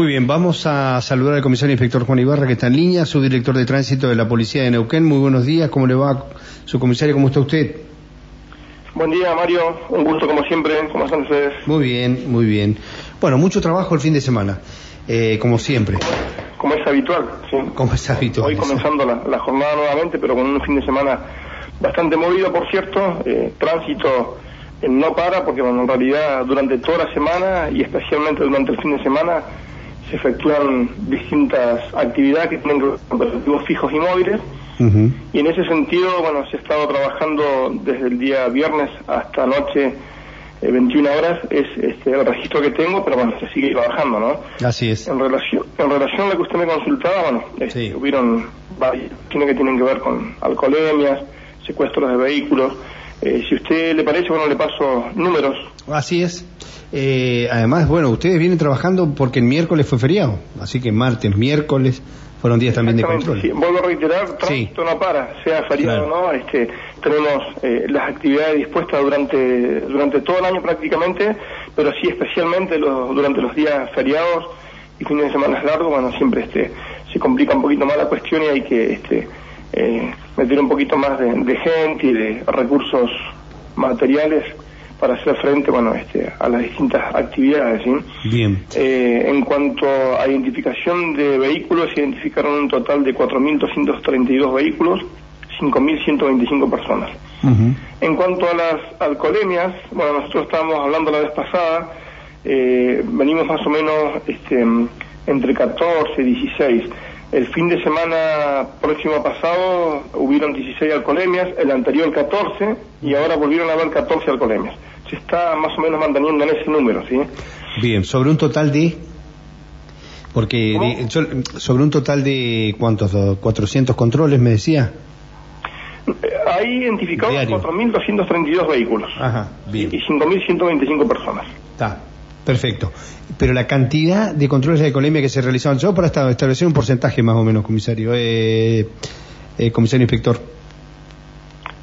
Muy bien, vamos a saludar al comisario inspector Juan Ibarra, que está en línea, subdirector de tránsito de la Policía de Neuquén. Muy buenos días, ¿cómo le va su comisario? ¿Cómo está usted? Buen día, Mario. Un gusto, como siempre. ¿Cómo están ustedes? Muy bien, muy bien. Bueno, mucho trabajo el fin de semana, eh, como siempre. Como es habitual, sí. Como es habitual. Hoy comenzando la, la jornada nuevamente, pero con un fin de semana bastante movido, por cierto. Eh, tránsito eh, no para, porque bueno, en realidad durante toda la semana y especialmente durante el fin de semana se efectúan distintas actividades que tienen que ver con operativos fijos y móviles. Y en ese sentido, bueno, se ha estado trabajando desde el día viernes hasta anoche, eh, 21 horas, es este, el registro que tengo, pero bueno, se sigue trabajando, ¿no? Así es. En relación, en relación a lo que usted me consultaba, bueno, este, Sí. hubieron varias que tienen que ver con alcoholemias, secuestros de vehículos. Eh, si usted le parece, bueno, le paso números. Así es. Eh, además, bueno, ustedes vienen trabajando porque el miércoles fue feriado, así que martes, miércoles fueron días también de control. sí. Vuelvo a reiterar, tránsito no para, sea feriado Claro. o no, este, tenemos eh, las actividades dispuestas durante, durante todo el año prácticamente, pero sí especialmente los, durante los días feriados y fines de semana largos, bueno, siempre este, se complica un poquito más la cuestión y hay que este, eh, meter un poquito más de, de gente y de recursos materiales para hacer frente, bueno, este, a las distintas actividades, ¿sí? Bien. Eh, en cuanto a identificación de vehículos, se identificaron un total de 4.232 vehículos, 5.125 personas. Ujú. En cuanto a las alcoholemias, bueno, nosotros estábamos hablando la vez pasada, eh, venimos más o menos este, entre 14 y 16. El fin de semana próximo pasado hubieron 16 alcoholemias, el anterior 14 y ahora volvieron a haber 14 alcoholemias. Se está más o menos manteniendo en ese número, ¿sí? Bien, sobre un total de... Porque sobre un total de cuántos, Do- 400 controles me decía. Eh, Hay identificados Diario. 4.232 vehículos Ajá, y 5.125 personas. Está, perfecto. Pero la cantidad de controles de alcoholemia que se realizaban, yo para esta- establecer un porcentaje más o menos, comisario, eh, eh, comisario inspector.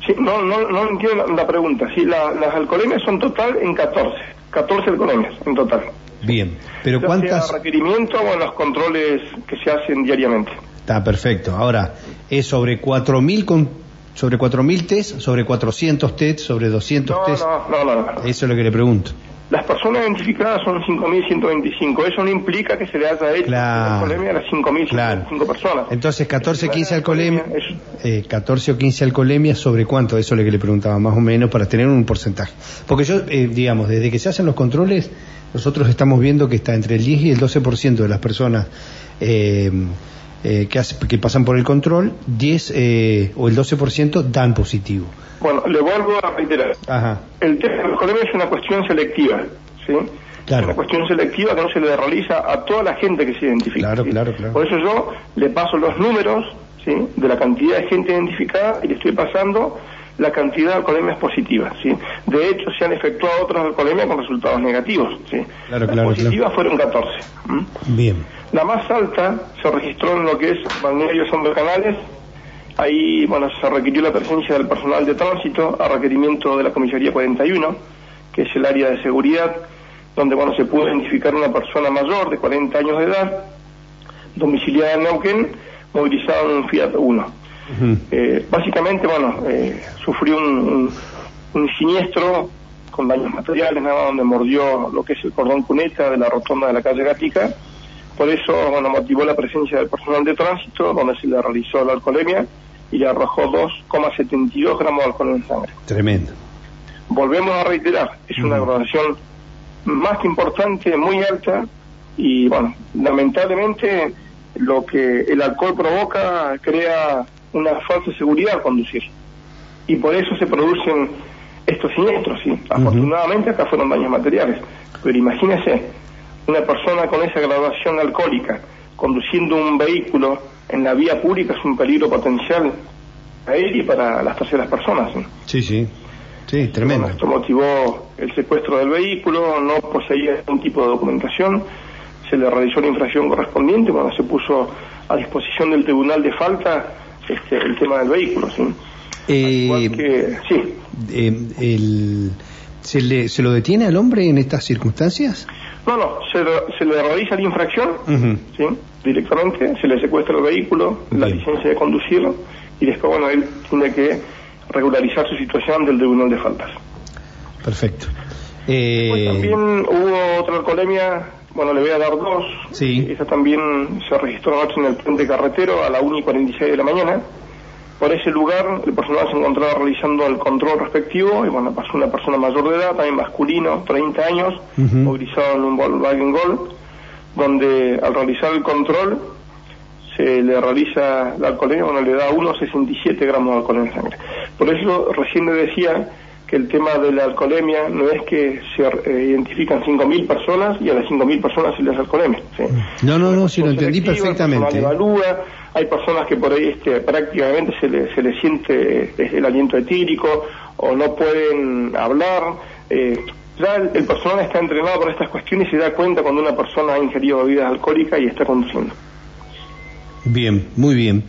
Sí, no, no, no entiendo la, la pregunta. Sí, la- las alcoholemias son total en 14. 14 alcoholemias en total. Bien, pero Ya ¿cuántas? sea requerimiento o en los controles que se hacen diariamente. Está perfecto. Ahora, es sobre 4.000 con sobre 4.000 test, sobre 400 test, sobre 200 No, test. no, no, no, no. Eso es lo que le pregunto. Las personas identificadas son 5.125. Eso no implica que se le haya hecho Claro. la alcoholemia a las 5.125 Claro. personas. Entonces, 14, 15 alcoholemia, eh, 14 o 15 alcoholemias, ¿sobre cuánto? Eso es lo que le preguntaba, más o menos, para tener un porcentaje. Porque yo, eh, digamos, desde que se hacen los controles, nosotros estamos viendo que está entre el 10 y el 12% de las personas eh, eh, que, hace- que pasan por el control, 10 eh, o el 12% dan positivo. Bueno, le vuelvo a reiterar. Ajá. El tema de la alcoholemia es una cuestión selectiva, ¿sí? Claro. Una cuestión selectiva que no se le realiza a toda la gente que se identifica. Claro, ¿sí? claro, claro. Por eso yo le paso los números, ¿sí? De la cantidad de gente identificada y le estoy pasando la cantidad de alcoholemias positivas, ¿sí? De hecho, se han efectuado otras alcoholemias con resultados negativos, ¿sí? Claro, Las claro, positivas fueron 14. ¿m? Bien. La más alta se registró en lo que es Balneario San Canales. Ahí, bueno, se requirió la presencia del personal de tránsito a requerimiento de la Comisaría 41, que es el área de seguridad, donde, bueno, se pudo identificar una persona mayor de 40 años de edad, domiciliada en Neuquén, movilizada en un Fiat 1. Eh, básicamente, bueno, eh, sufrió un, un- un siniestro con daños materiales, nada, donde mordió lo que es el cordón cuneta de la rotonda de la calle Gatica. Por eso, bueno, motivó la presencia del personal de tránsito, donde se le realizó la alcoholemia y le arrojó 2,72 gramos de alcohol en sangre. Tremendo. Volvemos a reiterar, es una graduación más que importante, muy alta, y bueno, lamentablemente lo que el alcohol provoca crea una falsa seguridad conducir. Y por eso se producen estos siniestros, ¿sí? Afortunadamente acá fueron daños materiales, pero imagínese una persona con esa graduación alcohólica conduciendo un vehículo en la vía pública es un peligro potencial para él y para las terceras personas. ¿sí? Sí, sí. Sí, tremendo. Bueno, esto motivó el secuestro del vehículo, no poseía ningún tipo de documentación, se le realizó la infracción correspondiente, cuando se puso a disposición del tribunal de falta este, el tema del vehículo. ¿sí? Eh, que, sí, eh, el, ¿Se, le, ¿Se lo detiene al hombre en estas circunstancias? No, no, se, se le realiza la infracción, ¿sí? directamente, se le secuestra el vehículo, la licencia de conducirlo, y después, bueno, él tiene que regularizar su situación del tribunal de faltas. Perfecto. Eh... también hubo otra alcoholemia, bueno, le voy a dar dos. Sí. Esa también se registró anoche en el puente carretero a la 1 y 46 de la mañana. Por ese lugar, el personal se encontraba realizando el control respectivo y bueno, pasó una persona mayor de edad, también masculino, 30 años, movilizado en un Volkswagen Gol, donde al realizar el control se le realiza la alcoholemia, bueno, le da 1,67 gramos de alcohol en sangre. Por eso recién le decía que el tema de la alcoholemia no es que se eh, identifican 5.000 personas y a las 5.000 personas se les alcoholemia. No, no, no, si lo entendí perfectamente. evalúa, hay personas que por ahí este, prácticamente se les se le siente eh, el aliento etírico o no pueden hablar. Eh, ya el, personal está entrenado para estas cuestiones y se da cuenta cuando una persona ha ingerido bebidas alcohólicas y está conduciendo. Bien, muy bien.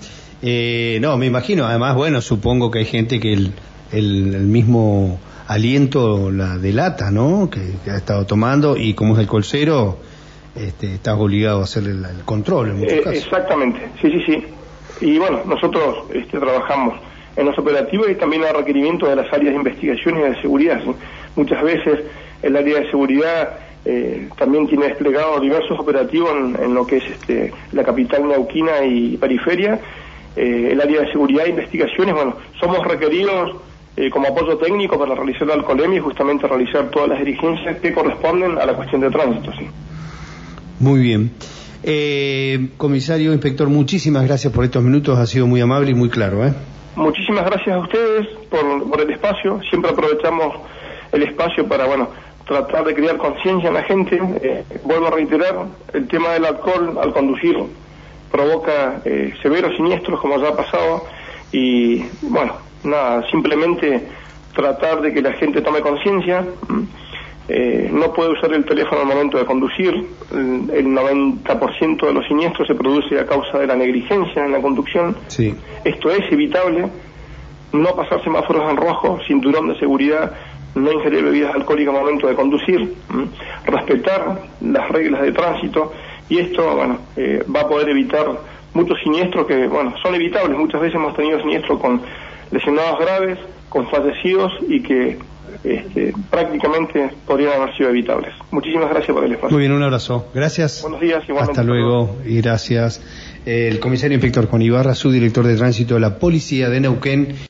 no, me imagino, además, bueno, supongo que hay gente que el el, mismo aliento la delata, ¿no? Que, ha estado tomando y como es el colcero, este, estás obligado a hacer el, control en muchos eh, casos. Exactamente, sí, sí, sí. Y bueno, nosotros este, trabajamos en los operativos y también a requerimiento de las áreas de investigación y de seguridad. Muchas veces el área de seguridad eh, también tiene desplegado diversos operativos en, lo que es este, la capital neuquina y periferia. Eh, el área de seguridad e investigaciones, bueno, somos requeridos eh, como apoyo técnico para realizar la alcoholemia y justamente realizar todas las dirigencias que corresponden a la cuestión de tránsito. ¿sí? Muy bien. Eh, comisario, inspector, muchísimas gracias por estos minutos, ha sido muy amable y muy claro. ¿eh? Muchísimas gracias a ustedes por, el espacio, siempre aprovechamos el espacio para, bueno, tratar de crear conciencia en la gente. Eh, vuelvo a reiterar, el tema del alcohol al conducir provoca severos siniestros, como ya ha pasado, y bueno, nada, simplemente tratar de que la gente tome conciencia. Eh, no puede usar el teléfono al momento de conducir. El, 90% de los siniestros se produce a causa de la negligencia en la conducción. Sí. Esto es evitable. No pasar semáforos en rojo, cinturón de seguridad, no ingerir bebidas alcohólicas al momento de conducir, respetar las reglas de tránsito y esto, bueno, eh, va a poder evitar muchos siniestros que, bueno, son evitables. Muchas veces hemos tenido siniestros con lesionados graves, con fallecidos y que este, prácticamente podrían haber sido evitables. Muchísimas gracias por el espacio. Muy bien, un abrazo. Gracias. Buenos días, igualmente. Hasta luego y gracias. El comisario inspector Juan Ibarra, subdirector de tránsito de la Policía de Neuquén.